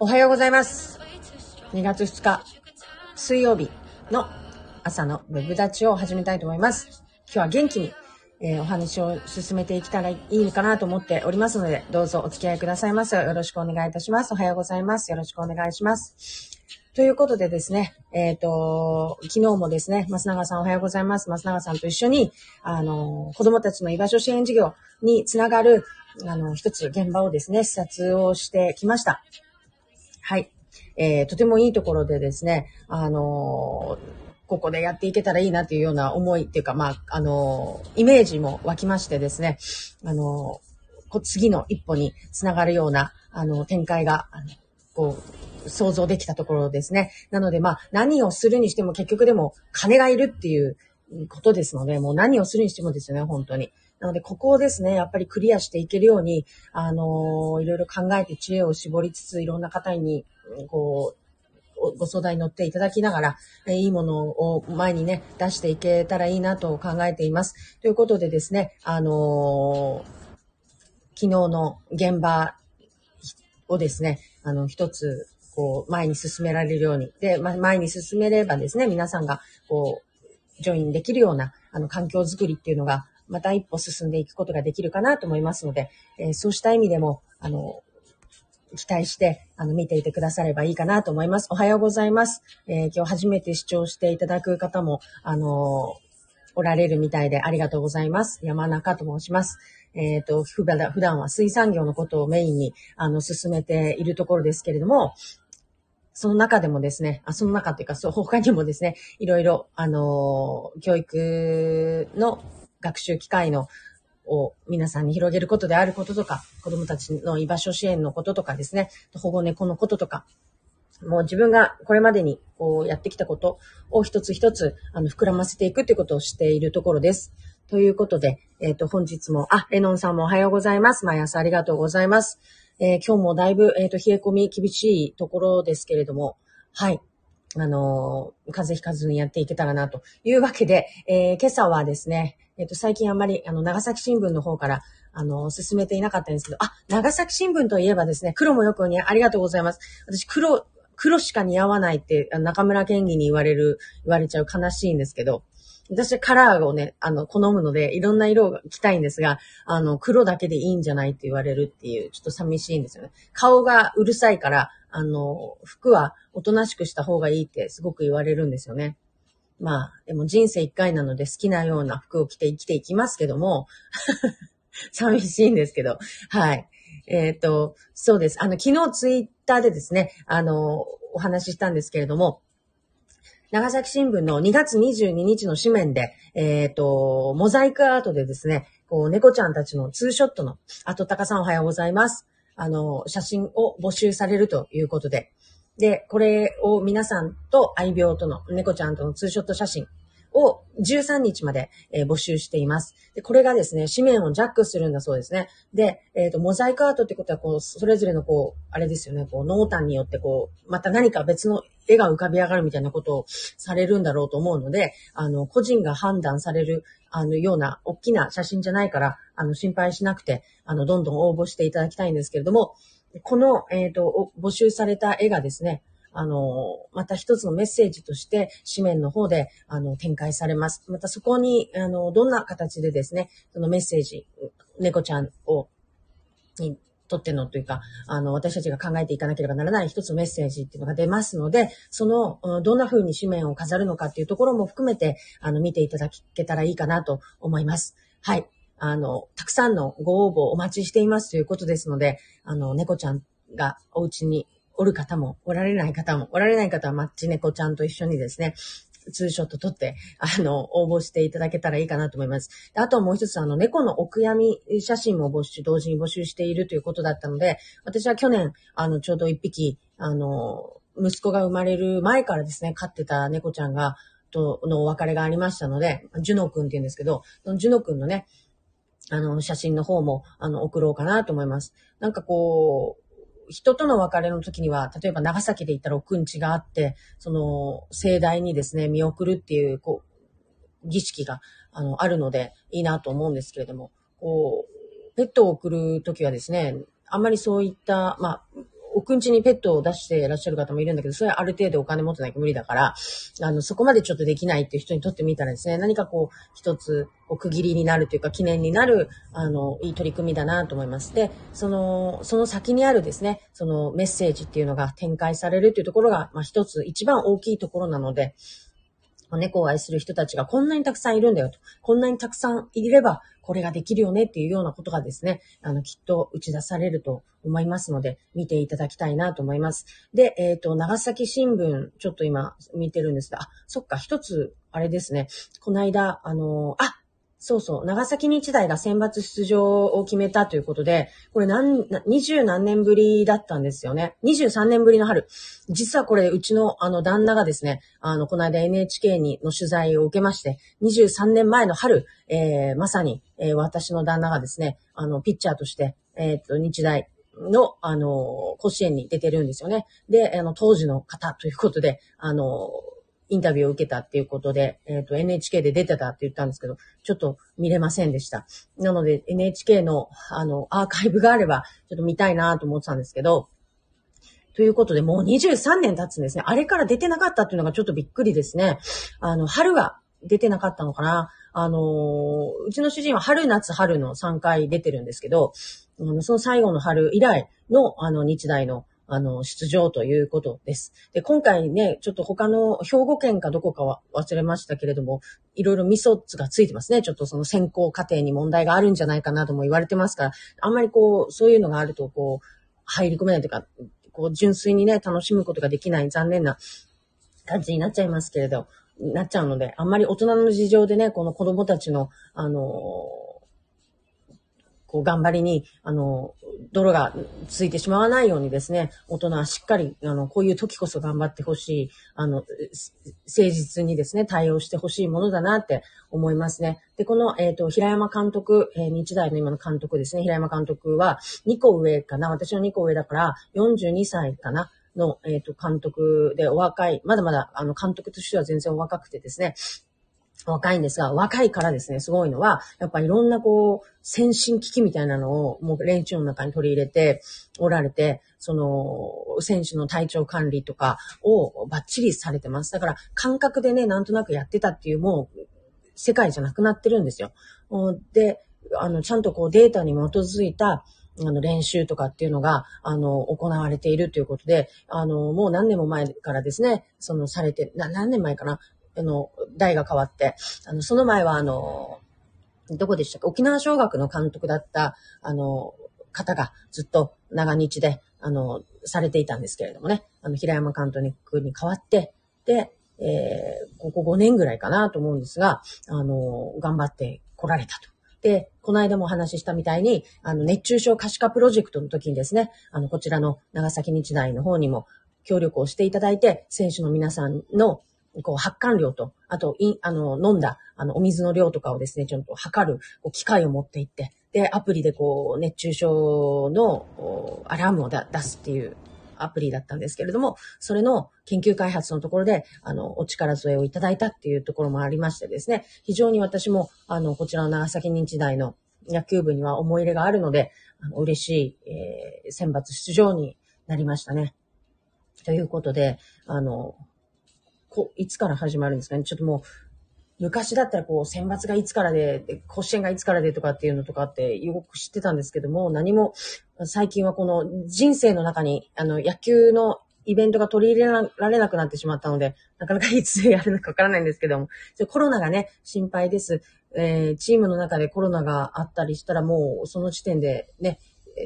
おはようございます。2月2日、水曜日の朝のウェブ立ちを始めたいと思います。今日は元気に、えーお話を進めていけたらいいかなと思っておりますので、どうぞお付き合いくださいませ。よろしくお願いいたします。おはようございます。よろしくお願いします。ということでですね、えっ、と、昨日もですね、増永さんおはようございます。増永さんと一緒に、あの、子供たちの居場所支援事業につながる、あの、一つ現場をですね、視察をしてきました。えー、とてもいいところでですね、あのここでやっていけたらいいなというような思いっていうか、まあ、あのイメージも湧きましてですね、あのこ次の一歩につながるような、あの展開が、あのこう、想像できたところですね。なので、まあ、何をするにしても結局でも金がいるっていうことですので、もう何をするにしてもですよね、本当に。なので、ここをですね、やっぱりクリアしていけるように、あのいろいろ考えて知恵を絞りつつ、いろんな方に、こう、ご相談に乗っていただきながら、えいいものを前にね、出していけたらいいなと考えています。ということでですね、あのー昨日の現場をですね、あの、一つ、こう、前に進められるように。で、ま、前に進めればですね、皆さんが、こう、ジョインできるような、あの、環境づくりっていうのが、また一歩進んでいくことができるかなと思いますので、えーそうした意味でも、あの、期待して、あの、見ていてくださればいいかなと思います。おはようございます。えー今日初めて視聴していただく方も、あのおられるみたいでありがとうございます。山中と申します。えっ、と、普段は水産業のことをメインに、あの、進めているところですけれども、その中でもですね、あ、その中っていうか、そう、他にもですね、いろいろ、あの教育の学習機会の、を皆さんに広げることであることとか、子供たちの居場所支援のこととかですね、保護猫のこととか、もう自分がこれまでにこうやってきたことを一つ一つあの膨らませていくということをしているところです。ということで、えっ、と、本日も、あ、レノンさんもおはようございます。毎朝ありがとうございます。えー今日もだいぶ、えっ、と、冷え込み厳しいところですけれども、はい。あのー風邪ひかずにやっていけたらなというわけで、えー今朝はですね、えっ、と、最近あんまり、あの、長崎新聞の方から、あの、進めていなかったんですけど、あ、長崎新聞といえばですね、黒もよくにありがとうございます。私、黒、黒しか似合わないって、中村県議に言われる、言われちゃう悲しいんですけど、私カラーをね、あの、好むので、いろんな色が着たいんですが、あの、黒だけでいいんじゃないって言われるっていう、ちょっと寂しいんですよね。顔がうるさいから、あの、服はおとなしくした方がいいってすごく言われるんですよね。まあ、でも人生一回なので好きなような服を着て生きていきますけども、寂しいんですけど、はい。えっ、と、そうです。あの、昨日ツイッターでですね、あの、お話ししたんですけれども、長崎新聞の2月22日の紙面で、えっ、と、モザイクアートでですね、こう、猫ちゃんたちのツーショットの、あと、たかさんおはようございます。あの、写真を募集されるということで、で、これを皆さんと愛病との、猫ちゃんとのツーショット写真を13日まで、えー募集しています。で、これがですね、紙面をジャックするんだそうですね。で、えっ、と、モザイクアートってことは、こう、それぞれのこう、あれですよね、こう、濃淡によってこう、また何か別の絵が浮かび上がるみたいなことをされるんだろうと思うので、あの、個人が判断される、あの、ような大きな写真じゃないから、あの、心配しなくて、あの、どんどん応募していただきたいんですけれども、この、えっ、と、募集された絵がですね、あの、また一つのメッセージとして紙面の方で、あの、展開されます。またそこに、あの、どんな形でですね、そのメッセージ、猫ちゃんを、にとってのというか、あの、私たちが考えていかなければならない一つのメッセージっていうのが出ますので、その、どんな風に紙面を飾るのかっていうところも含めて、あの、見ていただけたらいいかなと思います。はい。あの、たくさんのご応募をお待ちしていますということですので、あの、猫ちゃんがお家におる方も、おられない方も、おられない方はマッチ猫ちゃんと一緒にですね、ツーショット撮って、あの、応募していただけたらいいかなと思います。あともう一つ、あの、猫のお悔やみ写真も募集、同時に募集しているということだったので、私は去年、あの、ちょうど一匹、あの、息子が生まれる前からですね、飼ってた猫ちゃんが、とのお別れがありましたので、ジュノ君って言うんですけど、ジュノ君のね、あの、写真の方も、あの、送ろうかなと思います。なんかこう、人との別れの時には、例えば長崎で行ったらおくんちがあって、その、盛大にですね、見送るっていう、こう、儀式が、あの、あるので、いいなと思うんですけれども、こう、ペットを送る時はですね、あんまりそういった、まあ、おくんちにペットを出していらっしゃる方もいるんだけど、それはある程度お金持ってないと無理だから、あの、そこまでちょっとできないっていう人にとってみたらですね、何かこう、一つ、こう区切りになるというか、記念になる、あの、いい取り組みだなと思います。で、その、その先にあるですね、そのメッセージっていうのが展開されるというところが、まあ一つ、一番大きいところなので、猫を愛する人たちがこんなにたくさんいるんだよと。こんなにたくさんいれば、これができるよねっていうようなことがですね、あの、きっと打ち出されると思いますので、見ていただきたいなと思います。で、えっ、ー、と、長崎新聞、ちょっと今見てるんですが、あ、そっか、一つ、あれですね。この間、あのあ、そうそう、長崎日大が選抜出場を決めたということで、これ何、二十何年ぶりだったんですよね。23年ぶりの春。実はこれ、うちのあの旦那がですね、あの、この間 NHK にの取材を受けまして、23年前の春、えー、まさに、えー、私の旦那がですね、あの、ピッチャーとして、えっ、と、日大、の、あの、甲子園に出てるんですよね。で、あの、当時の方ということで、あの、インタビューを受けたっていうことで、えっ、ー、と、NHK で出てたって言ったんですけど、ちょっと見れませんでした。なので、NHK の、あの、アーカイブがあれば、ちょっと見たいなと思ってたんですけど、ということで、もう23年経つんですね。あれから出てなかったっていうのがちょっとびっくりですね。あの、春が出てなかったのかな。あのうちの主人は春、夏、春の3回出てるんですけど、その最後の春以来の、あの、日大のあの、出場ということです。で、今回ね、ちょっと他の兵庫県かどこかは忘れましたけれども、いろいろミソッツがついてますね。ちょっとその選考過程に問題があるんじゃないかなとも言われてますから、あんまりこう、そういうのがあると、こう、入り込めないというか、こう、純粋にね、楽しむことができない残念な感じになっちゃいますけれど、なっちゃうので、あんまり大人の事情でね、この子供たちの、あのこう、頑張りに、あの、泥がついてしまわないようにですね、大人はしっかり、あの、こういう時こそ頑張ってほしい、あの、誠実にですね、対応してほしいものだなって思いますね。で、この、えっ、ー、と、平山監督、えー、日大の今の監督ですね、平山監督は2個上かな、私の2個上だから42歳かな、の、えっ、ー、と、監督でお若い、まだまだ、あの、監督としては全然お若くてですね、若いんですが、若いからですね、すごいのは、やっぱりいろんなこう、先進機器みたいなのをもう練習の中に取り入れておられて、その、選手の体調管理とかをバッチリされてます。だから感覚でね、なんとなくやってたっていうもう、世界じゃなくなってるんですよ。で、あの、ちゃんとこうデータに基づいた、あの、練習とかっていうのが、あの、行われているということで、あの、もう何年も前からですね、その、されて、何年前かなあの、代が変わって、あの、その前はあの、どこでしたか沖縄小学の監督だった、あの、方がずっと長日で、あの、されていたんですけれどもね、あの、平山監督に変わって、で、えー、ここ5年ぐらいかなと思うんですが、あの、頑張って来られたと。で、この間もお話ししたみたいに、あの、熱中症可視化プロジェクトの時にですね、あの、こちらの長崎日大の方にも協力をしていただいて、選手の皆さんのこう、発汗量と、あと、い、あの、飲んだ、あの、お水の量とかをですね、ちょっと測る、こう、機械を持っていって、で、アプリでこう、熱中症の、アラームを出すっていうアプリだったんですけれども、それの研究開発のところで、あの、お力添えをいただいたっていうところもありましてですね、非常に私も、あの、こちらの長崎日大の野球部には思い入れがあるので、あの嬉しい、えー、選抜出場になりましたね。ということで、あの、こいつから始まるんですかね？ちょっともう、昔だったらこう、選抜がいつからで、甲子園がいつからでとかっていうのとかってよく知ってたんですけども、何も、最近はこの人生の中に、あの、野球のイベントが取り入れられなくなってしまったので、なかなかいつやるのかわからないんですけども、コロナがね、心配です。えー、チームの中でコロナがあったりしたらもうその時点でね、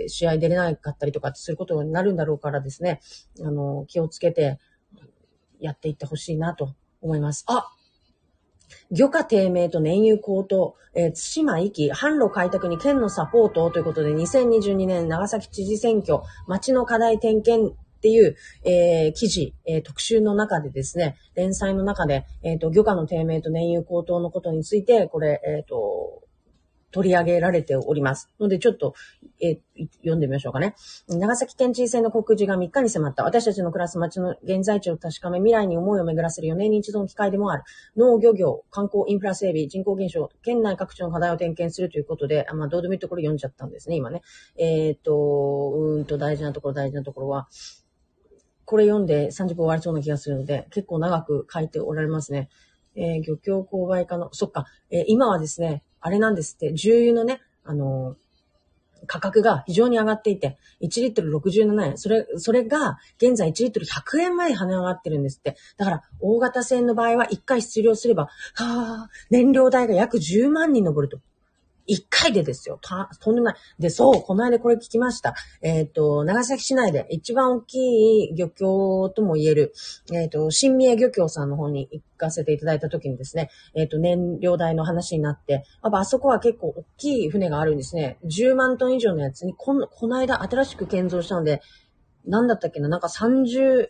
試合出れなかったりとかすることになるんだろうからですね、あの、気をつけて、やっていってほしいなと思います。あ漁価低迷と燃油高騰、えー、津島行き、販路開拓に県のサポートということで、2022年長崎知事選挙、町の課題点検っていう、えー、記事、えー、特集の中でですね、連載の中で、えっ、ー、と、漁価の低迷と燃油高騰のことについて、これ、えっ、と、取り上げられております。ので、ちょっと、え読んでみましょうかね。長崎県知事選の告示が3日に迫った。私たちの暮らす町の現在地を確かめ、未来に思いを巡らせる4年に一度の機会でもある。農業業、観光インフラ整備、人口減少、県内各地の課題を点検するということで、あまあ、どうでもいいところ読んじゃったんですね、今ね。えっ、と、うんと、大事なところ、大事なところは、これ読んで30分終わりそうな気がするので、結構長く書いておられますね。えー、漁協購買課の、そっか、えー、今はですね、あれなんですって、重油のね、あの、価格が非常に上がっていて、1リットル67円。それ、それが、現在1リットル100円まで跳ね上がってるんですって。だから、大型船の場合は1回出漁すれば、はあ、燃料代が約10万に上ると。一回でですよ。と、とんでもない。で、そう、この間これ聞きました。えっ、ー、と、長崎市内で一番大きい漁協とも言える、えっ、ー、と、新宮漁協さんの方に行かせていただいた時にですね、えっ、ー、と、燃料代の話になって、やっぱあそこは結構大きい船があるんですね。10万トン以上のやつに、この、この間新しく建造したので、なんだったっけな、なんか30、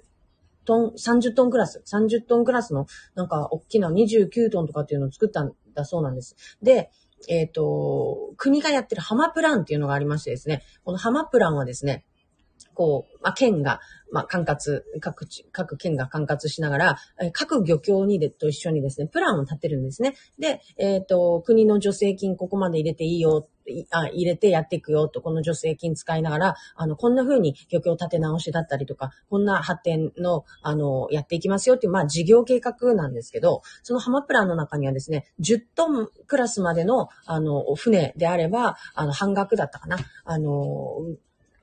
トン、30トンクラス、30トンクラスの、なんか、大きな29トンとかっていうのを作ったんだそうなんです。で、えっ、ー、と、国がやってるハマプランっていうのがありましてですね、このハマプランはですね、こう、まあ、県が、まあ、管轄、各地、各県が管轄しながら、各漁協にで、と一緒にですね、プランを立てるんですね。で、えっ、ー、と、国の助成金ここまで入れていいよ、あ入れてやっていくよと、この助成金使いながら、あの、こんな風に漁協立て直しだったりとか、こんな発展の、あの、やっていきますよっていう、まあ、事業計画なんですけど、そのハマプランの中にはですね、10トンクラスまでの、あの、船であれば、あの、半額だったかな。あの、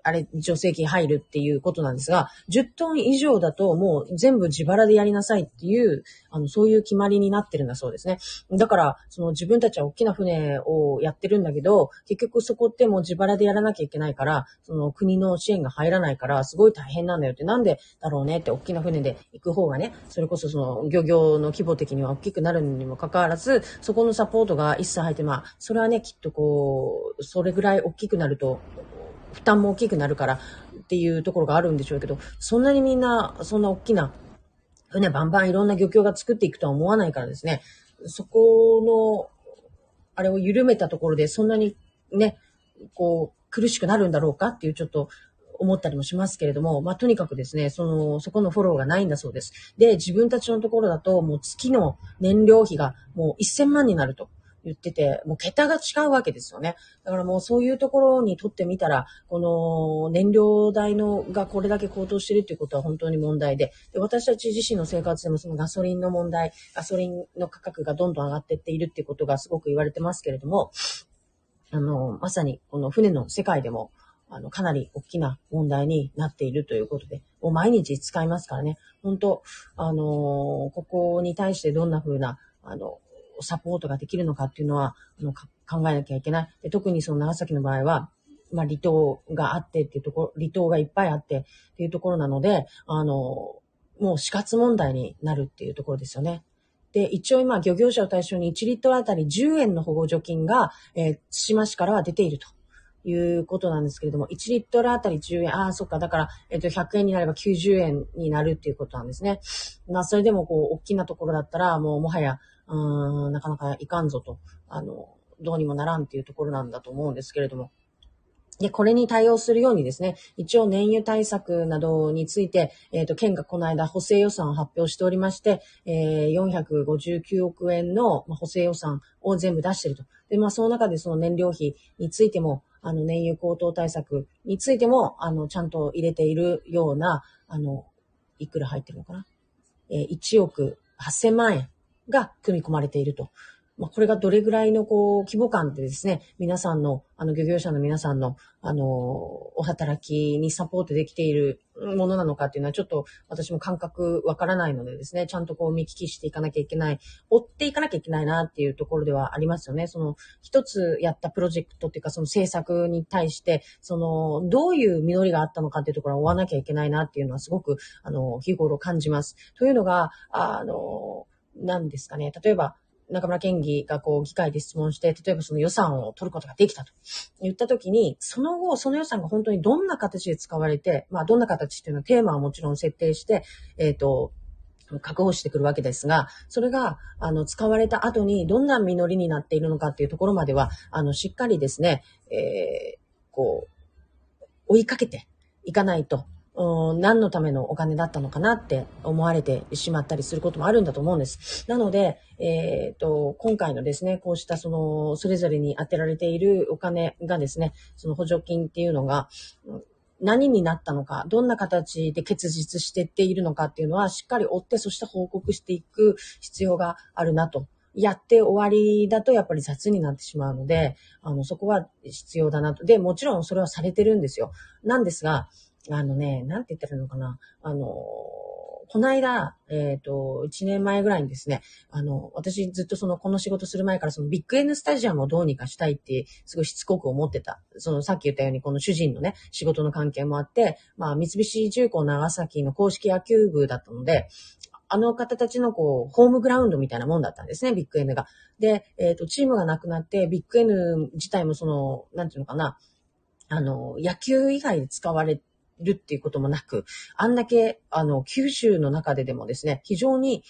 あれ、助成金入るっていうことなんですが、10トン以上だともう全部自腹でやりなさいっていう、あの、そういう決まりになってるんだそうですね。だから、その自分たちは大きな船をやってるんだけど、結局そこってもう自腹でやらなきゃいけないから、その国の支援が入らないから、すごい大変なんだよって、なんでだろうねって大きな船で行く方がね、それこそその漁業の規模的には大きくなるにもかかわらず、そこのサポートが一切入って、まあ、それはね、きっとこう、それぐらい大きくなると、負担も大きくなるからっていうところがあるんでしょうけど、そんなにみんな、そんな大きな船バンバンいろんな漁協が作っていくとは思わないからですね、そこの、あれを緩めたところでそんなにね、こう、苦しくなるんだろうかっていうちょっと思ったりもしますけれども、まあ、とにかくですね、その、そこのフォローがないんだそうです。で、自分たちのところだと、もう月の燃料費がもう1000万になると。言ってて、もう桁が違うわけですよね。だからもうそういうところにとってみたら、この燃料代のがこれだけ高騰してるっていうことは本当に問題で、で私たち自身の生活でもそのガソリンの問題、ガソリンの価格がどんどん上がっていっているっていうことがすごく言われてますけれども、あの、まさにこの船の世界でも、あの、かなり大きな問題になっているということで、もう毎日使いますからね、本当あのここに対してどんな風な、あの、サポートができるのかっていうのは、あの考えなきゃいけない。で特にその長崎の場合は、まあ、離島があってっていうところ、離島がいっぱいあってっていうところなので、あの、もう死活問題になるっていうところですよね。で、一応今、漁業者を対象に1リットルあたり10円の保護助金が、えー、対馬市からは出ているということなんですけれども、1リットルあたり10円、ああ、そっか、だから、えっ、と、100円になれば90円になるっていうことなんですね。まあ、それでも、こう、大きなところだったら、もう、もはや、うん、なかなかいかんぞと、あの、どうにもならんっていうところなんだと思うんですけれども。で、これに対応するようにですね、一応燃油対策などについて、えっ、ー、と、県がこの間補正予算を発表しておりまして、えー、459億円の補正予算を全部出していると。で、まあ、その中でその燃料費についても、あの、燃油高騰対策についても、あの、ちゃんと入れているような、あの、いくら入ってるのかな？えー、1億8000万円が組み込まれていると。まあ、これがどれぐらいのこう規模感でですね、皆さんの、あの漁業者の皆さんの、あの、お働きにサポートできているものなのかっていうのはちょっと私も感覚わからないのでですね、ちゃんとこう見聞きしていかなきゃいけない、追っていかなきゃいけないなっていうところではありますよね。その一つやったプロジェクトっていうかその政策に対して、そのどういう実りがあったのかっていうところは追わなきゃいけないなっていうのはすごく、あの、日頃感じます。というのが、あの、何ですかね。例えば、中村県議がこう議会で質問して、例えばその予算を取ることができたと言ったときに、その後、その予算が本当にどんな形で使われて、まあどんな形っていうのはテーマをもちろん設定して、えっ、ー、と、確保してくるわけですが、それが、あの、使われた後にどんな実りになっているのかっていうところまでは、あの、しっかりですね、えー、こう、追いかけていかないと、何のためのお金だったのかなって思われてしまったりすることもあるんだと思うんです。なので、えっ、ー、と、今回のですね、こうしたその、それぞれに当てられているお金がですね、その補助金っていうのが、何になったのか、どんな形で結実してっているのかっていうのは、しっかり追って、そして報告していく必要があるなと。やって終わりだとやっぱり雑になってしまうので、あの、そこは必要だなと。で、もちろんそれはされてるんですよ。なんですが、あのね、なんて言ったらいいのかな。あの、この間、えっ、ー、と、1年前ぐらいにですね、あの、私ずっとその、この仕事する前からそのビッグ N スタジアムをどうにかしたいって、すごいしつこく思ってた。その、さっき言ったように、この主人のね、仕事の関係もあって、まあ、三菱重工長崎の公式野球部だったので、あの方たちのこう、ホームグラウンドみたいなもんだったんですね、ビッグ N が。で、えっ、ー、と、チームがなくなって、ビッグ N 自体もその、なんていうのかな、あの、野球以外で使われてるっていうこともなく、あんだけ、あの、九州の中ででもですね、非常に、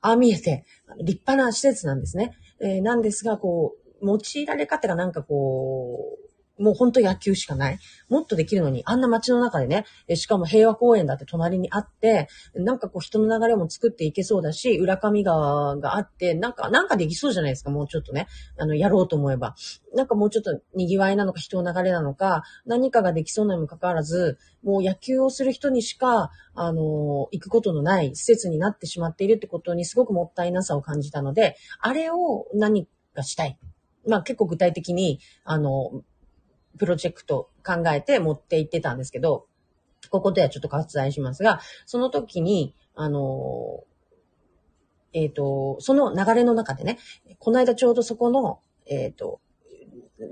ああ見えて、立派な施設なんですね。えー、なんですが、こう、用いられ方がなんかこう、もう本当野球しかない。もっとできるのに、あんな街の中でね、しかも平和公園だって隣にあって、なんかこう人の流れも作っていけそうだし、浦上川があって、なんか、なんかできそうじゃないですか、もうちょっとね。あの、やろうと思えば。なんかもうちょっと賑わいなのか人の流れなのか、何かができそうなにもかかわらず、もう野球をする人にしか、あの、行くことのない施設になってしまっているってことにすごくもったいなさを感じたので、あれを何かしたい。まあ結構具体的に、あの、プロジェクト考えて持って行ってたんですけど、ここではちょっと割愛しますが、その時に、あの、えっ、ー、と、その流れの中でね、この間ちょうどそこの、えっ、ー、と、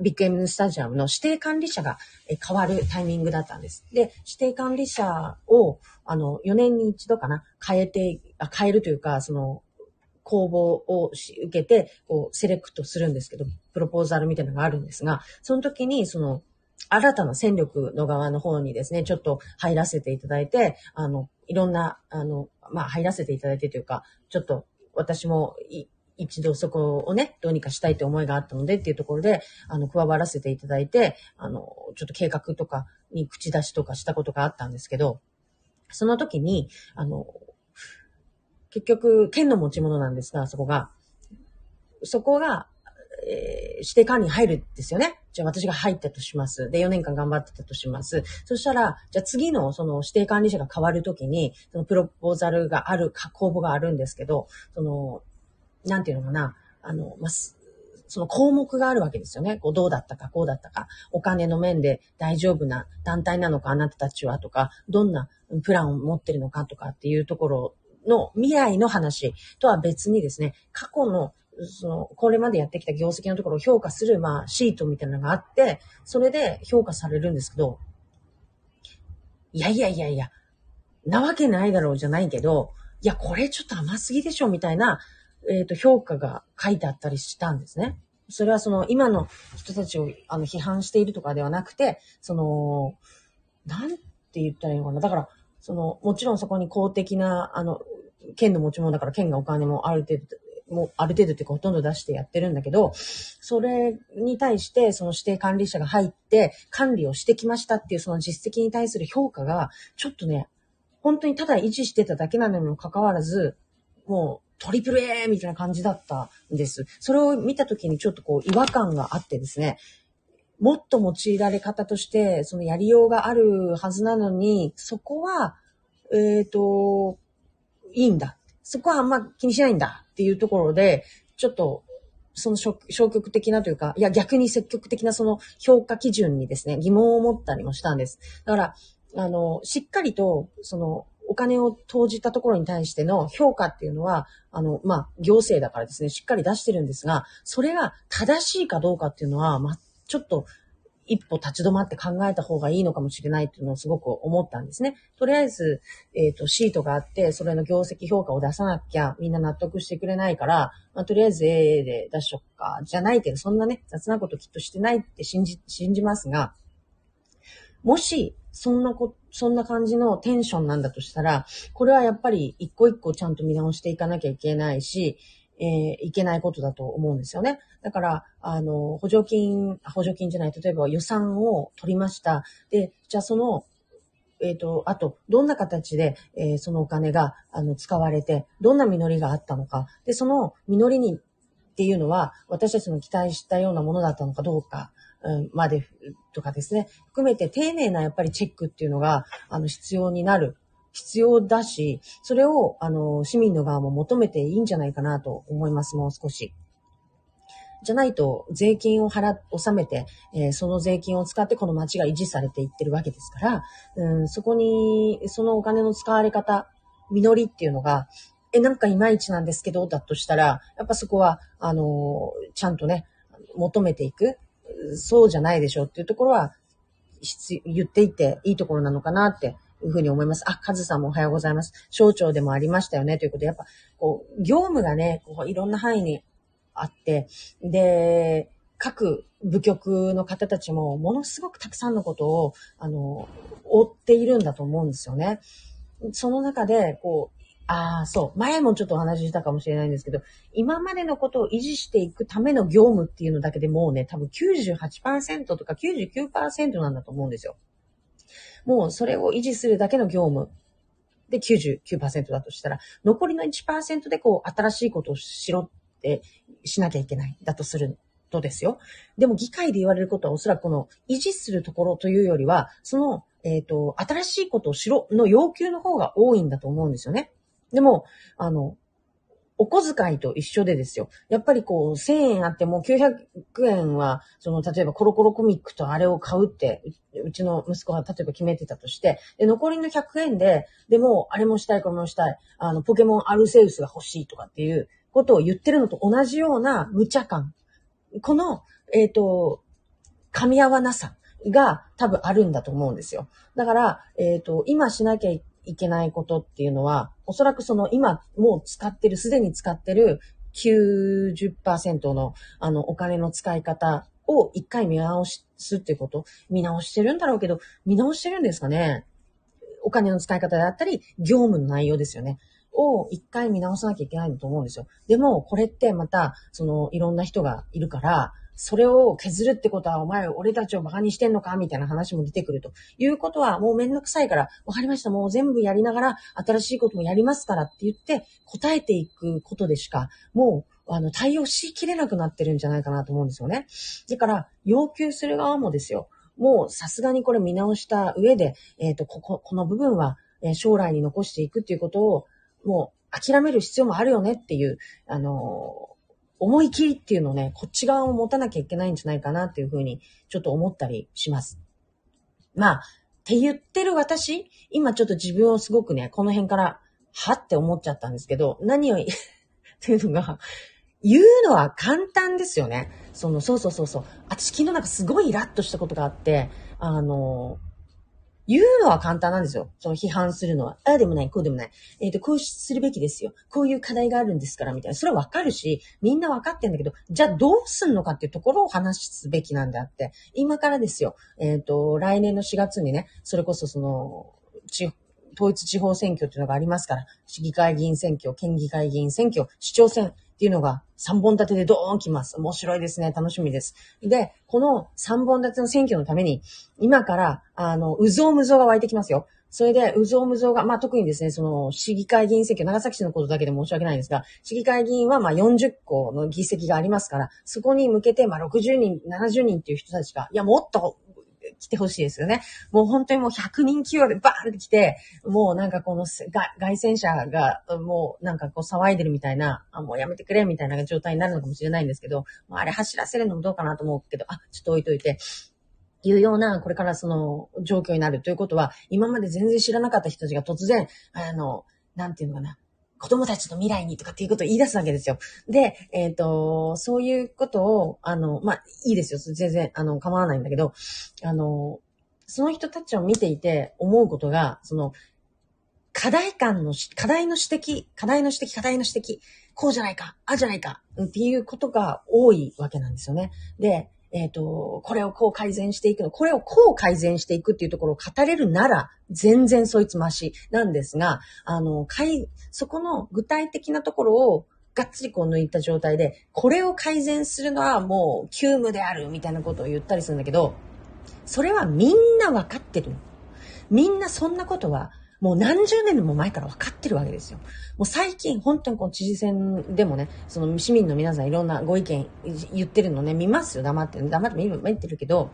ビッグエムスタジアムの指定管理者が変わるタイミングだったんです。で、指定管理者を、あの、4年に一度かな、変えて、あ変えるというか、その、公募を受けて、こう、セレクトするんですけど、プロポーザルみたいなのがあるんですが、その時に、その、新たな戦力の側の方にですね、ちょっと入らせていただいて、あの、いろんな、あの、まあ、入らせていただいてというか、ちょっと私も一度そこをね、どうにかしたいという思いがあったのでっていうところで、あの、加わらせていただいて、あの、ちょっと計画とかに口出しとかしたことがあったんですけど、その時に、あの、結局、県の持ち物なんですが、そこが。そこが、えー、指定管理に入るんですよね。じゃあ私が入ったとします。で、4年間頑張ってたとします。そしたら、じゃあ次のその指定管理者が変わるときに、そのプロポーザルがある、公募があるんですけど、その、なんていうのかな、あの、まその項目があるわけですよね。こうどうだったか、こうだったか、お金の面で大丈夫な団体なのか、あなたたちはとか、どんなプランを持ってるのかとかっていうところの未来の話とは別にですね、過去のその、これまでやってきた業績のところを評価する、まあ、シートみたいなのがあって、それで評価されるんですけど、いやいやいやいや、なわけないだろうじゃないけど、いや、これちょっと甘すぎでしょみたいな、えっ、ー、と、評価が書いてあったりしたんですね。それはその、今の人たちを、あの、批判しているとかではなくて、その、なんて言ったらいいのかな。だから、その、もちろんそこに公的な、あの、県の持ち物だから県がお金もある程度、もうある程度っていうかほとんど出してやってるんだけど、それに対してその指定管理者が入って管理をしてきましたっていうその実績に対する評価が、ちょっとね、本当にただ維持してただけなのにもかかわらず、もうトリプル A みたいな感じだったんです。それを見た時にちょっとこう違和感があってですね、もっと用いられ方として、そのやりようがあるはずなのに、そこは、えっ、ー、と、いいんだ。そこはあんま気にしないんだっていうところで、ちょっと、その消極的なというか、いや逆に積極的なその評価基準にですね、疑問を持ったりもしたんです。だから、あの、しっかりと、その、お金を投じたところに対しての評価っていうのは、あの、まあ、行政だからですね、しっかり出してるんですが、それが正しいかどうかっていうのは、まあ、ちょっと一歩立ち止まって考えた方がいいのかもしれないっていうのをすごく思ったんですね。とりあえず、えっ、ー、と、シートがあって、それの業績評価を出さなきゃみんな納得してくれないから、まあ、とりあえず AA で出しとくか、じゃないけど、そんなね、雑なこときっとしてないって信じ、信じますが、もし、そんなこ、そんな感じのテンションなんだとしたら、これはやっぱり一個一個ちゃんと見直していかなきゃいけないし、えー、いけないことだと思うんですよね。だから、あの、補助金、補助金じゃない、例えば予算を取りました。で、じゃあその、えっ、ー、と、あと、どんな形で、えー、そのお金が、あの、使われて、どんな実りがあったのか。で、その実りに、っていうのは、私たちの期待したようなものだったのかどうか。までとかですね、含めて丁寧なやっぱりチェックっていうのが、あの、必要になる。必要だし、それを、あの、市民の側も求めていいんじゃないかなと思います、もう少し。じゃないと、税金を払、納めて、えー、その税金を使ってこの町が維持されていってるわけですから、うん、そこに、そのお金の使われ方、実りっていうのが、え、なんかいまいちなんですけど、だとしたら、やっぱそこは、あの、ちゃんとね、求めていく。そうじゃないでしょっていうところは、言っていていいところなのかなっていうふうに思います。あ、カズさんもおはようございます。省庁でもありましたよね。ということで、やっぱ、こう、業務がね、こういろんな範囲にあって、で、各部局の方たちもものすごくたくさんのことを、あの、追っているんだと思うんですよね。その中で、こう、ああ、そう。前もちょっとお話ししたかもしれないんですけど、今までのことを維持していくための業務っていうのだけでもうね、多分98%とか99%なんだと思うんですよ。もうそれを維持するだけの業務で99%だとしたら、残りの1%でこう、新しいことをしろってしなきゃいけない。だとするとですよ。でも議会で言われることはおそらくこの維持するところというよりは、その、えっ、ー、と、新しいことをしろの要求の方が多いんだと思うんですよね。でも、あの、お小遣いと一緒でですよ。やっぱりこう、1000円あっても900円は、その、例えばコロコロコミックとあれを買うって、うちの息子が例えば決めてたとして、で、残りの100円で、でも、あれもしたい、これもしたい、あの、ポケモンアルセウスが欲しいとかっていうことを言ってるのと同じような無茶感。この、えっ、ー、と、噛み合わなさが多分あるんだと思うんですよ。だから、えっ、ー、と、今しなきゃいいけないことっていうのは、おそらくその今もう使ってる、すでに使ってる90%のあのお金の使い方を一回見直しすっていうこと、見直してるんだろうけど、見直してるんですかねお金の使い方であったり、業務の内容ですよね。を一回見直さなきゃいけないんだと思うんですよ。でも、これってまた、その、いろんな人がいるから、それを削るってことは、お前、俺たちを馬鹿にしてんのかみたいな話も出てくるということは、もうめんどくさいから、わかりました、もう全部やりながら、新しいこともやりますからって言って、答えていくことでしか、もう、あの、対応しきれなくなってるんじゃないかなと思うんですよね。だから、要求する側もですよ。もう、さすがにこれ見直した上で、えっ、ー、と、ここ、この部分は、え、将来に残していくっていうことを、もう、諦める必要もあるよねっていう、あの思い切りっていうのをね、こっち側を持たなきゃいけないんじゃないかなっていうふうに、ちょっと思ったりします。まあ、って言ってる私、今ちょっと自分をすごくね、この辺から、はって思っちゃったんですけど、何を、っていうのが、言うのは簡単ですよね。その、そうそうそうそう。私昨日なんかすごいイラッとしたことがあって、あの、言うのは簡単なんですよ。その批判するのは。ああでもない、こうでもない。えっ、ー、と、こうするべきですよ。こういう課題があるんですから、みたいな。それはわかるし、みんなわかってんだけど、じゃあどうすんのかっていうところを話すべきなんであって、今からですよ。えっ、ー、と、来年の4月にね、それこそその、統一地方選挙っていうのがありますから、市議会議員選挙、県議会議員選挙、市長選っていうのが3本立てでドーン来ます。面白いですね。楽しみです。で、この3本立ての選挙のために、今から、あの、うぞうむぞうが湧いてきますよ。それで、うぞうむぞうが、まあ、特にですね、その、市議会議員選挙、長崎市のことだけで申し訳ないんですが、市議会議員は、ま、40個の議席がありますから、そこに向けて、まあ、60人、70人っていう人たちが、いや、もっと来てほしいですよね。もう本当にもう100人規模でバーンって来て、もうなんかこの外戦車がもうなんかこう騒いでるみたいな、あ、もうやめてくれみたいな状態になるのかもしれないんですけど、あれ走らせるのもどうかなと思うけど、あ、ちょっと置いといて、いうような、これからその状況になるということは、今まで全然知らなかった人たちが突然、あの、なんていうのかな、子供たちの未来にとかっていうことを言い出すわけですよ。で、えっ、ー、と、そういうことを、あの、まあ、いいですよ。全然、あの、構わないんだけど、あの、その人たちを見ていて思うことが、その、課題感の、課題の指摘、課題の指摘、課題の指摘、こうじゃないか、ああじゃないか、っていうことが多いわけなんですよね。で、えっ、ー、と、これをこう改善していくの、これをこう改善していくっていうところを語れるなら、全然そいつマシなんですが、あの、かい、そこの具体的なところを、がっつりこう抜いた状態で、これを改善するのはもう急務であるみたいなことを言ったりするんだけど、それはみんなわかってる。みんなそんなことはもう何十年も前から分かってるわけですよ。もう最近、本当にこの知事選でもね、その市民の皆さんいろんなご意見言ってるのね、見ますよ、黙って。黙って見見てるけど、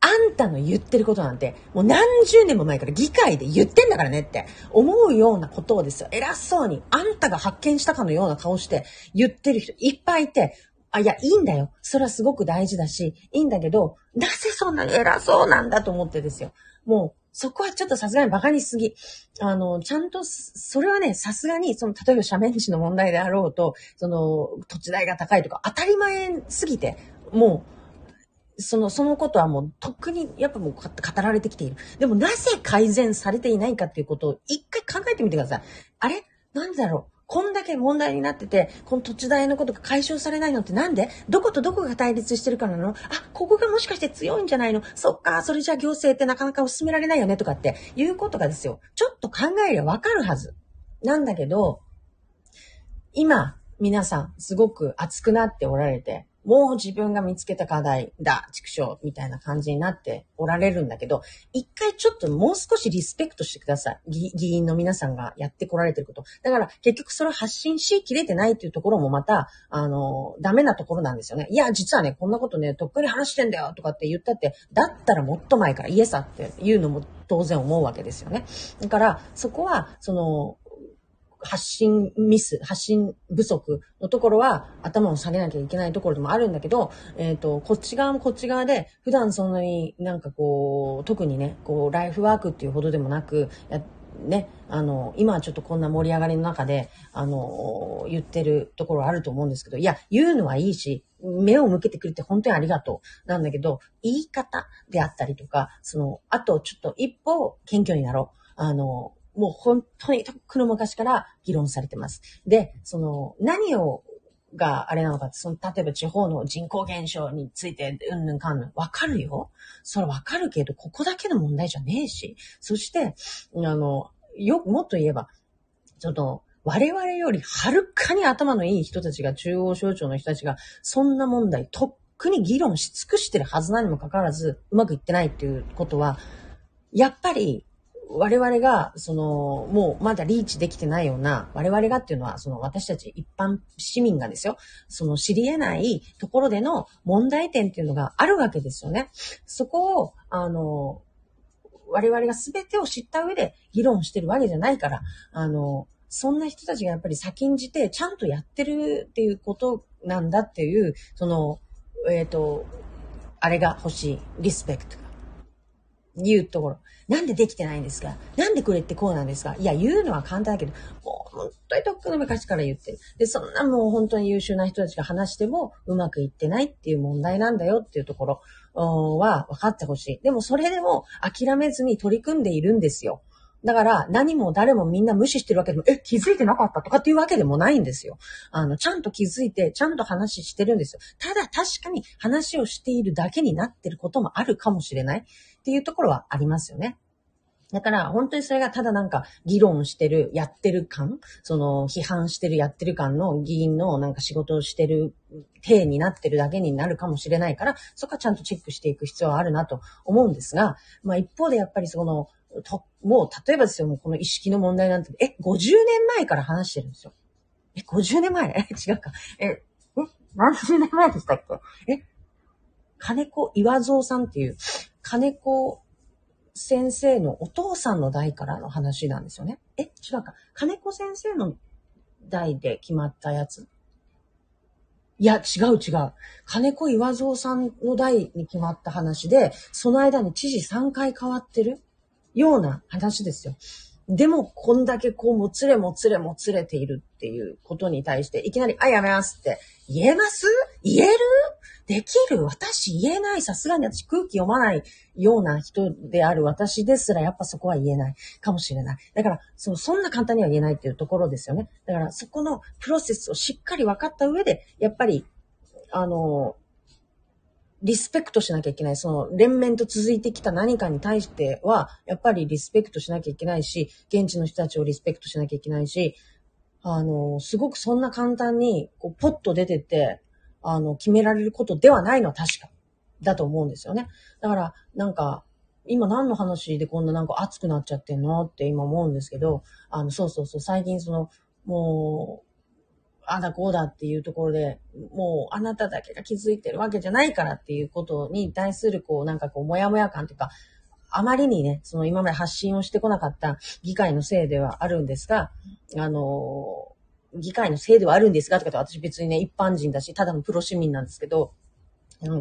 あんたの言ってることなんて、もう何十年も前から議会で言ってんだからねって思うようなことをですよ、偉そうに、あんたが発見したかのような顔して言ってる人いっぱいいて、あ、いや、いいんだよ。それはすごく大事だし、いいんだけど、なぜそんなに偉そうなんだと思ってですよ。もう、そこはちょっとさすがに馬鹿にしすぎ。あの、ちゃんと、それはね、さすがに、その、例えば斜面地の問題であろうと、その、土地代が高いとか、当たり前すぎて、もう、その、そのことはもう、とっくに、やっぱもう語られてきている。でも、なぜ改善されていないかっていうことを、一回考えてみてください。あれ？なんだろう？こんだけ問題になってて、この土地代のことが解消されないのってなんで？どことどこが対立してるからなの？あ、ここがもしかして強いんじゃないの？そっか、それじゃあ行政ってなかなか進められないよねとかっていうことがですよ。ちょっと考えりゃわかるはず。なんだけど、今、皆さん、すごく熱くなっておられて、もう自分が見つけた課題だ、畜生、みたいな感じになっておられるんだけど、一回ちょっともう少しリスペクトしてください。議員の皆さんがやってこられてること。だから結局それを発信しきれてないっていうところもまた、あの、ダメなところなんですよね。いや、実はね、こんなことね、とっくに話してんだよとかって言ったって、だったらもっと前からイエスっていうのも当然思うわけですよね。だから、そこは、その、発信ミス、発信不足のところは頭を下げなきゃいけないところでもあるんだけど、えっ、ー、と、こっち側もこっち側で、普段そんなになんかこう、特にね、こう、ライフワークっていうほどでもなく、ね、あの、今はちょっとこんな盛り上がりの中で、あの、言ってるところあると思うんですけど、いや、言うのはいいし、目を向けてくれて本当にありがとう。なんだけど、言い方であったりとか、その、あとちょっと一歩謙虚になろう。あの、もう本当にとっくの昔から議論されてます。で、その、何を、があれなのかって、その、例えば地方の人口減少について、うんぬんかんぬん、わかるよ。それわかるけど、ここだけの問題じゃねえし。そして、あの、よ、もっと言えば、ちょっと、我々よりはるかに頭のいい人たちが、中央省庁の人たちが、そんな問題、とっくに議論し尽くしてるはずなにもかかわらず、うまくいってないっていうことは、やっぱり、我々が、その、もうまだリーチできてないような、我々がっていうのは、その私たち一般市民がですよ、その知り得ないところでの問題点っていうのがあるわけですよね。そこを、あの、我々が全てを知った上で議論してるわけじゃないから、あの、そんな人たちがやっぱり先んじてちゃんとやってるっていうことなんだっていう、その、えっ、ー、と、あれが欲しい、リスペクト。言うところ。なんでできてないんですか？なんでこれってこうなんですか？いや、言うのは簡単だけど、もう本当にとっくの昔から言ってる。で、そんなもう本当に優秀な人たちが話してもうまくいってないっていう問題なんだよっていうところは分かってほしい。でもそれでも諦めずに取り組んでいるんですよ。だから何も誰もみんな無視してるわけでも、え、気づいてなかったとかっていうわけでもないんですよ。あの、ちゃんと気づいて、ちゃんと話してるんですよ。ただ確かに話をしているだけになってることもあるかもしれないっていうところはありますよね。だから、本当にそれがただなんか議論してる、やってる感、その批判してる、やってる感の議員のなんか仕事をしてる体になってるだけになるかもしれないから、そこはちゃんとチェックしていく必要はあるなと思うんですが、まあ一方でやっぱりその、と、もう、例えばですよ、もうこの意識の問題なんて、え、50年前から話してるんですよ。え、50年前？え、違うか。え、え、何十年前でしたっけ？え、金子岩蔵さんっていう、金子先生のお父さんの代からの話なんですよね。え、違うか。金子先生の代で決まったやつ？いや、違う違う。金子岩蔵さんの代に決まった話で、その間に知事3回変わってるような話ですよ。でも、こんだけこう、もつれもつれもつれているっていうことに対して、いきなり、あ、やめますって言えます？言える？できる？私言えない。さすがに私空気読まないような人である私ですら、やっぱそこは言えないかもしれない。だから、その、そんな簡単には言えないっていうところですよね。だから、そこのプロセスをしっかり分かった上で、やっぱり、あの、リスペクトしなきゃいけない。その、連綿と続いてきた何かに対しては、やっぱりリスペクトしなきゃいけないし、現地の人たちをリスペクトしなきゃいけないし、あの、すごくそんな簡単に、こう、ポッと出てって、あの、決められることではないのは確かだと思うんですよね。だから、なんか、今何の話でこんななんか熱くなっちゃってんのって今思うんですけど、あの、そうそうそう、最近その、もう、あだこうだっていうところで、もうあなただけが気づいてるわけじゃないからっていうことに対するこうなんかこうもやもや感というか、あまりにね、その今まで発信をしてこなかった議会のせいではあるんですが、あの、議会のせいではあるんですが、とかと私別にね、一般人だし、ただのプロ市民なんですけど、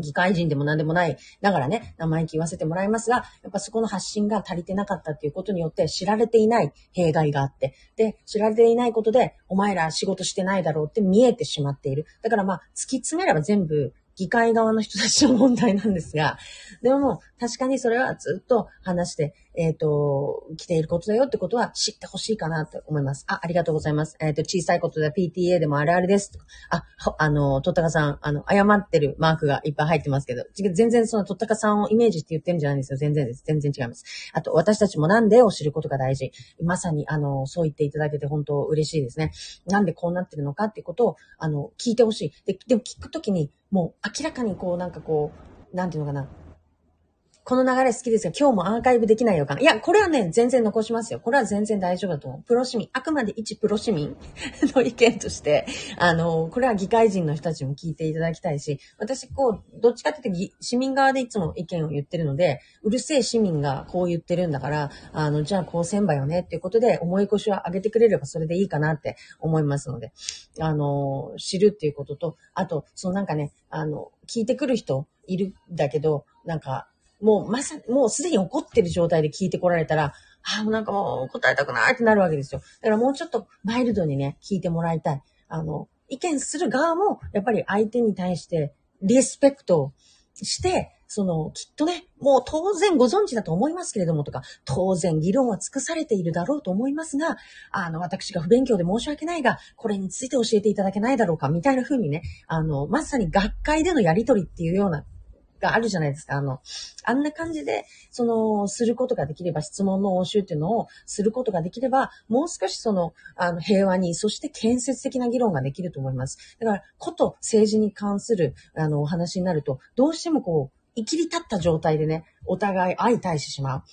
議会人でも何でもない、ながらね、生意気言わせてもらいますが、やっぱそこの発信が足りてなかったっていうことによって知られていない弊害があって、で、知られていないことで、お前ら仕事してないだろうって見えてしまっている。だからまあ、突き詰めれば全部議会側の人たちの問題なんですが、でも確かにそれはずっと話して、えっ、ー、と、来ていることだよってことは知ってほしいかなと思います。あ、ありがとうございます。えっ、ー、と、小さいことで PTA でもあるあるです。あ、あの、とったかさん、あの、謝ってるマークがいっぱい入ってますけど、全然そのとったかさんをイメージって言ってるんじゃないんですよ。全然です。全然違います。あと、私たちもなんでを知ることが大事。まさに、あの、そう言っていただけて本当嬉しいですね。なんでこうなってるのかっていうことを、あの、聞いてほしい。で、でも聞くときに、もう明らかにこう、なんかこう、なんていうのかな。この流れ好きですが、今日もアーカイブできない予感。いや、これはね、全然残しますよ。これは全然大丈夫だと思う。プロ市民、あくまで一プロ市民の意見として、あの、これは議会人の人たちも聞いていただきたいし、私、こう、どっちかっていうと、市民側でいつも意見を言ってるので、うるせえ市民がこう言ってるんだから、あの、じゃあこうせんばよねっていうことで、思い越しを上げてくれればそれでいいかなって思いますので、あの、知るっていうことと、あと、そのなんかね、あの、聞いてくる人いるんだけど、なんか、もうまさに、もうすでに怒ってる状態で聞いてこられたら、ああ、もうなんかもう答えたくないってなるわけですよ。だからもうちょっとマイルドにね、聞いてもらいたい。あの、意見する側も、やっぱり相手に対してリスペクトして、その、きっとね、もう当然ご存知だと思いますけれどもとか、当然議論は尽くされているだろうと思いますが、あの、私が不勉強で申し訳ないが、これについて教えていただけないだろうか、みたいな風にね、あの、まさに学会でのやりとりっていうようながあるじゃないですか。あの、あんな感じで、その、することができれば、質問の応酬っていうのをすることができれば、もう少しその、あの、平和に、そして建設的な議論ができると思います。だから、こと政治に関する、あの、お話になると、どうしてもこう、生きり立った状態でね、お互い相対してしまう。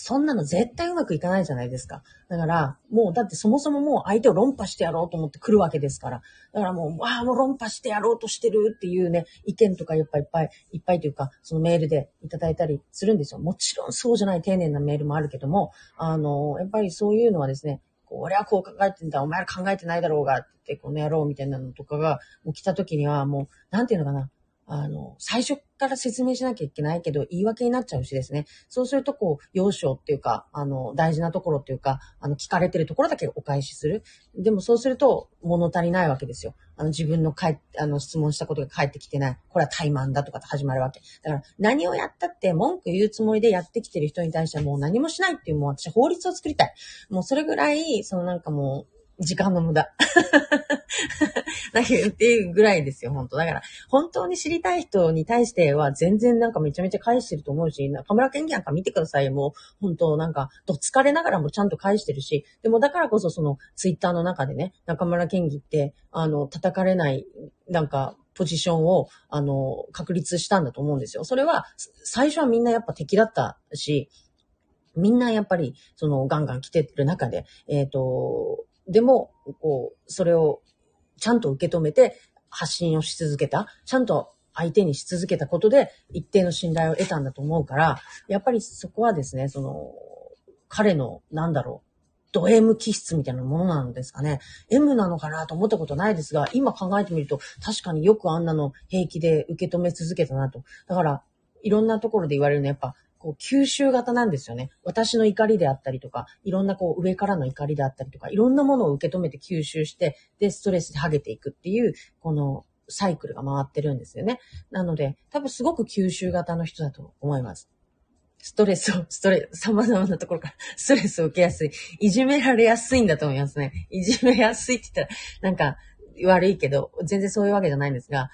そんなの絶対うまくいかないじゃないですか。だから、もう、だってそもそももう相手を論破してやろうと思って来るわけですから。だからもう、わあ、もう論破してやろうとしてるっていうね、意見とかやっぱいっぱい、いっぱいというか、そのメールでいただいたりするんですよ。もちろんそうじゃない丁寧なメールもあるけども、あの、やっぱりそういうのはですね、俺はこう考えてんだ、お前ら考えてないだろうが、って、この野郎みたいなのとかが、もう来た時にはもう、なんていうのかな、あの、最初から説明しなきゃいけないけど、言い訳になっちゃうしですね。そうすると、こう、要所っていうか、あの、大事なところっていうか、あの、聞かれてるところだけお返しする。でもそうすると、物足りないわけですよ。あの、自分の帰あの、質問したことが返ってきてない。これは怠慢だとかって始まるわけ。だから、何をやったって文句言うつもりでやってきてる人に対してはもう何もしないっていう、もう私法律を作りたい。もうそれぐらい、そのなんかもう、時間の無駄。だけっていうぐらいですよ、本当だから、本当に知りたい人に対しては全然なんかめちゃめちゃ返してると思うし、中村健二なんか見てください、もう、本当なんか、どつかれながらもちゃんと返してるし、でもだからこそそのツイッターの中でね、中村健二って、あの、叩かれない、なんか、ポジションを、あの、確立したんだと思うんですよ。それは、最初はみんなやっぱ敵だったし、みんなやっぱり、その、ガンガン来てる中で、えっ、ー、と、でも、こう、それをちゃんと受け止めて発信をし続けた。ちゃんと相手にし続けたことで一定の信頼を得たんだと思うから、やっぱりそこはですね、その、彼の、なんだろう、ド M 気質みたいなものなんですかね。M なのかなと思ったことないですが、今考えてみると、確かによくあんなの平気で受け止め続けたなと。だから、いろんなところで言われるのはやっぱ、こう、吸収型なんですよね。私の怒りであったりとか、いろんなこう、上からの怒りであったりとか、いろんなものを受け止めて吸収して、で、ストレスで剥げていくっていう、この、サイクルが回ってるんですよね。なので、多分すごく吸収型の人だと思います。ストレスを、ストレス、様々なところからストレスを受けやすい。いじめられやすいんだと思いますね。いじめやすいって言ったら、なんか悪いけど、全然そういうわけじゃないんですが、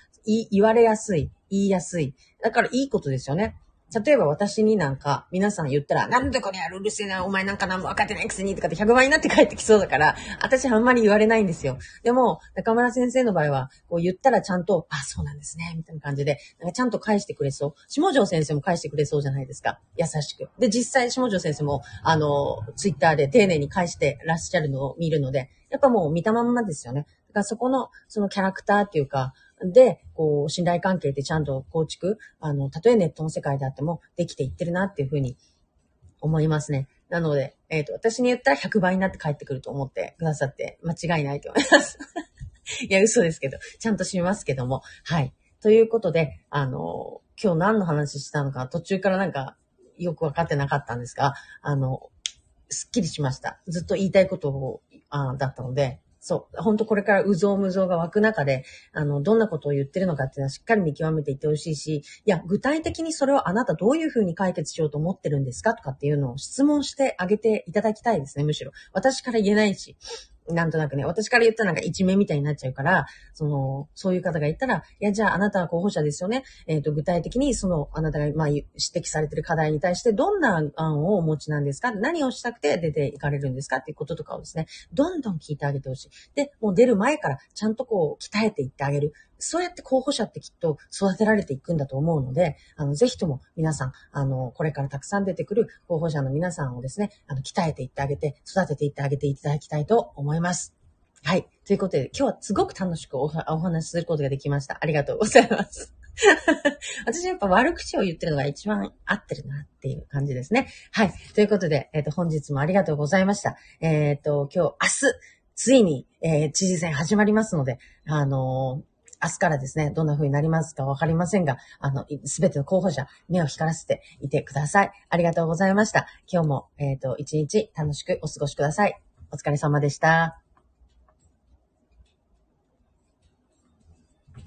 言われやすい、言いやすい。だからいいことですよね。例えば私になんか皆さん言ったら、なんでこれやるうるせえな、お前なんか何も分かってないくせにとかって100倍になって帰ってきそうだから、私あんまり言われないんですよ。でも、中村先生の場合は、こう言ったらちゃんと、あ、そうなんですね、みたいな感じで、なんかちゃんと返してくれそう。下条先生も返してくれそうじゃないですか。優しく。で、実際下条先生も、あの、ツイッターで丁寧に返してらっしゃるのを見るので、やっぱもう見たまんまですよね。だからそこの、そのキャラクターっていうか、で、こう、信頼関係ってちゃんと構築、あの、たとえネットの世界であってもできていってるなっていうふうに思いますね。なので、えっ、ー、と、私に言ったら100倍になって帰ってくると思ってくださって間違いないと思います。いや、嘘ですけど、ちゃんとしますけども。はい。ということで、あの、今日何の話したのか、途中からなんか、よくわかってなかったんですが、あの、すっきりしました。ずっと言いたいことを、あだったので、そう。本当これからうぞうむぞうが湧く中で、あの、どんなことを言ってるのかっていうのはしっかり見極めていってほしいし、いや、具体的にそれをあなたどういうふうに解決しようと思ってるんですかとかっていうのを質問してあげていただきたいですね、むしろ。私から言えないし。なんとなくね、私から言ったらなんか一面みたいになっちゃうから、その、そういう方が言ったら、いや、じゃああなたは候補者ですよね。えっ、ー、と、具体的にその、あなたが、まあ、指摘されてる課題に対してどんな案をお持ちなんですか？何をしたくて出ていかれるんですか？っていうこととかをですね、どんどん聞いてあげてほしい。で、もう出る前からちゃんとこう、鍛えていってあげる。そうやって候補者ってきっと育てられていくんだと思うので、あの、ぜひとも皆さん、あの、これからたくさん出てくる候補者の皆さんをですね、あの、鍛えていってあげて、育てていってあげていただきたいと思います。はい。ということで、今日はすごく楽しくお話しすることができました。ありがとうございます。私やっぱ悪口を言ってるのが一番合ってるなっていう感じですね。はい。ということで、えっ、ー、と、本日もありがとうございました。えっ、ー、と、今日、明日、ついに、えー、知事選始まりますので、あのー明日からですね、どんな風になりますかわかりませんが、あの、すべての候補者、目を光らせていてください。ありがとうございました。今日も、えっ、ー、と、一日楽しくお過ごしください。お疲れ様でした。